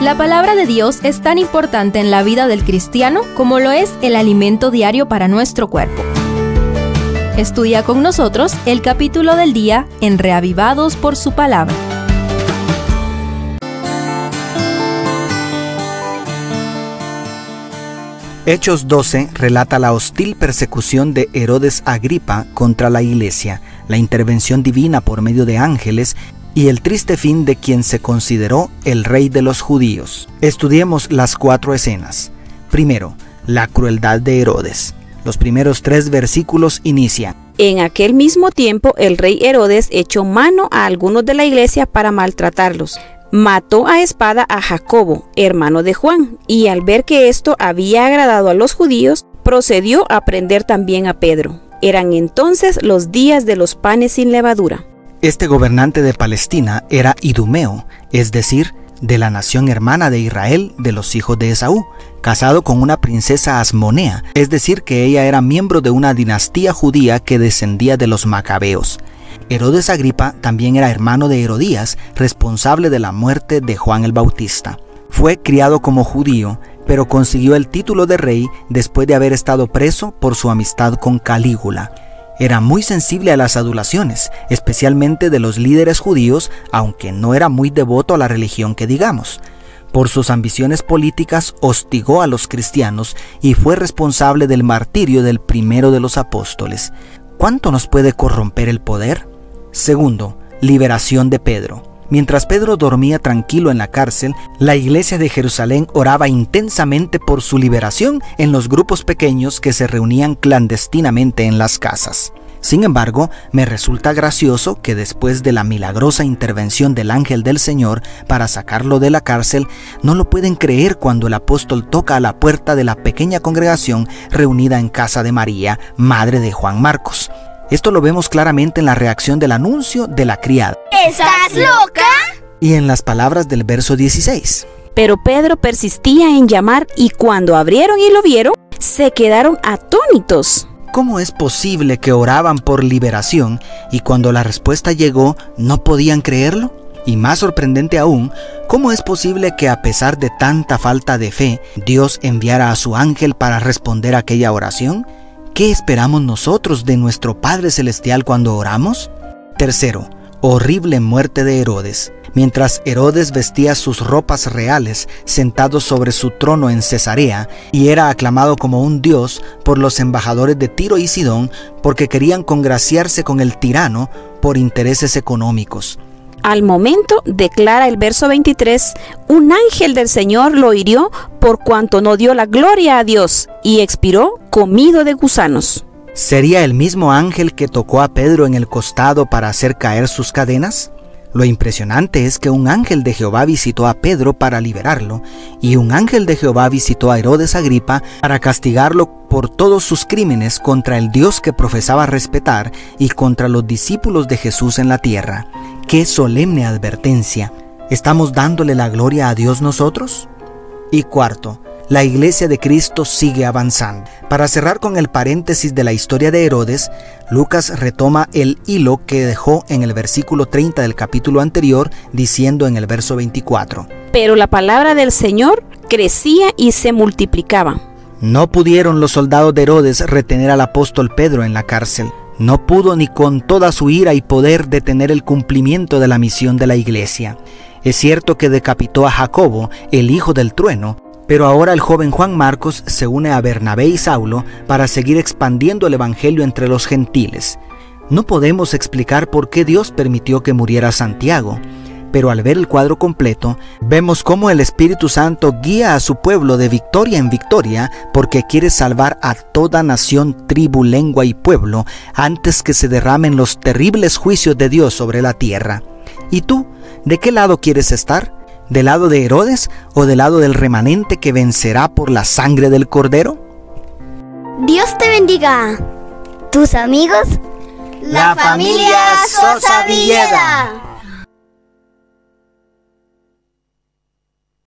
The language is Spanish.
La palabra de Dios es tan importante en la vida del cristiano como lo es el alimento diario para nuestro cuerpo. Estudia con nosotros el capítulo del día en Reavivados por su palabra. Hechos 12 relata la hostil persecución de Herodes Agripa contra la iglesia, la intervención divina por medio de ángeles y el triste fin de quien se consideró el rey de los judíos. Estudiemos las cuatro escenas. Primero, la crueldad de Herodes. Los primeros tres versículos inician. En aquel mismo tiempo el rey Herodes echó mano a algunos de la iglesia para maltratarlos mató a espada a Jacobo, hermano de Juan, y al ver que esto había agradado a los judíos, procedió a prender también a Pedro. Eran entonces los días de los panes sin levadura. Este gobernante de Palestina era Idumeo, es decir, de la nación hermana de Israel de los hijos de Esaú, casado con una princesa Asmonea, es decir, que ella era miembro de una dinastía judía que descendía de los macabeos. Herodes Agripa también era hermano de Herodías, responsable de la muerte de Juan el Bautista. Fue criado como judío, pero consiguió el título de rey después de haber estado preso por su amistad con Calígula. Era muy sensible a las adulaciones, especialmente de los líderes judíos, aunque no era muy devoto a la religión que digamos. Por sus ambiciones políticas hostigó a los cristianos y fue responsable del martirio del primero de los apóstoles. ¿Cuánto nos puede corromper el poder? Segundo, liberación de Pedro. Mientras Pedro dormía tranquilo en la cárcel, la iglesia de Jerusalén oraba intensamente por su liberación en los grupos pequeños que se reunían clandestinamente en las casas. Sin embargo, me resulta gracioso que después de la milagrosa intervención del ángel del Señor para sacarlo de la cárcel, no lo pueden creer cuando el apóstol toca a la puerta de la pequeña congregación reunida en casa de María, madre de Juan Marcos. Esto lo vemos claramente en la reacción del anuncio de la criada. ¿Estás loca? Y en las palabras del verso 16. Pero Pedro persistía en llamar y cuando abrieron y lo vieron, se quedaron atónitos. ¿Cómo es posible que oraban por liberación y cuando la respuesta llegó no podían creerlo? Y más sorprendente aún, ¿cómo es posible que a pesar de tanta falta de fe, Dios enviara a su ángel para responder a aquella oración? ¿Qué esperamos nosotros de nuestro Padre Celestial cuando oramos? Tercero, horrible muerte de Herodes. Mientras Herodes vestía sus ropas reales, sentado sobre su trono en Cesarea, y era aclamado como un dios por los embajadores de Tiro y Sidón, porque querían congraciarse con el tirano por intereses económicos. Al momento, declara el verso 23, un ángel del Señor lo hirió por cuanto no dio la gloria a Dios y expiró comido de gusanos. ¿Sería el mismo ángel que tocó a Pedro en el costado para hacer caer sus cadenas? Lo impresionante es que un ángel de Jehová visitó a Pedro para liberarlo y un ángel de Jehová visitó a Herodes Agripa para castigarlo por todos sus crímenes contra el Dios que profesaba respetar y contra los discípulos de Jesús en la tierra. Qué solemne advertencia. ¿Estamos dándole la gloria a Dios nosotros? Y cuarto, la iglesia de Cristo sigue avanzando. Para cerrar con el paréntesis de la historia de Herodes, Lucas retoma el hilo que dejó en el versículo 30 del capítulo anterior, diciendo en el verso 24. Pero la palabra del Señor crecía y se multiplicaba. No pudieron los soldados de Herodes retener al apóstol Pedro en la cárcel no pudo ni con toda su ira y poder detener el cumplimiento de la misión de la iglesia. Es cierto que decapitó a Jacobo, el hijo del trueno, pero ahora el joven Juan Marcos se une a Bernabé y Saulo para seguir expandiendo el Evangelio entre los gentiles. No podemos explicar por qué Dios permitió que muriera Santiago, pero al ver el cuadro completo, vemos cómo el Espíritu Santo guía a su pueblo de victoria en victoria porque quiere salvar a toda nación, tribu, lengua y pueblo antes que se derramen los terribles juicios de Dios sobre la tierra. ¿Y tú, de qué lado quieres estar? ¿Del lado de Herodes o del lado del remanente que vencerá por la sangre del cordero? Dios te bendiga. ¿Tus amigos? La familia Sosa Villeda.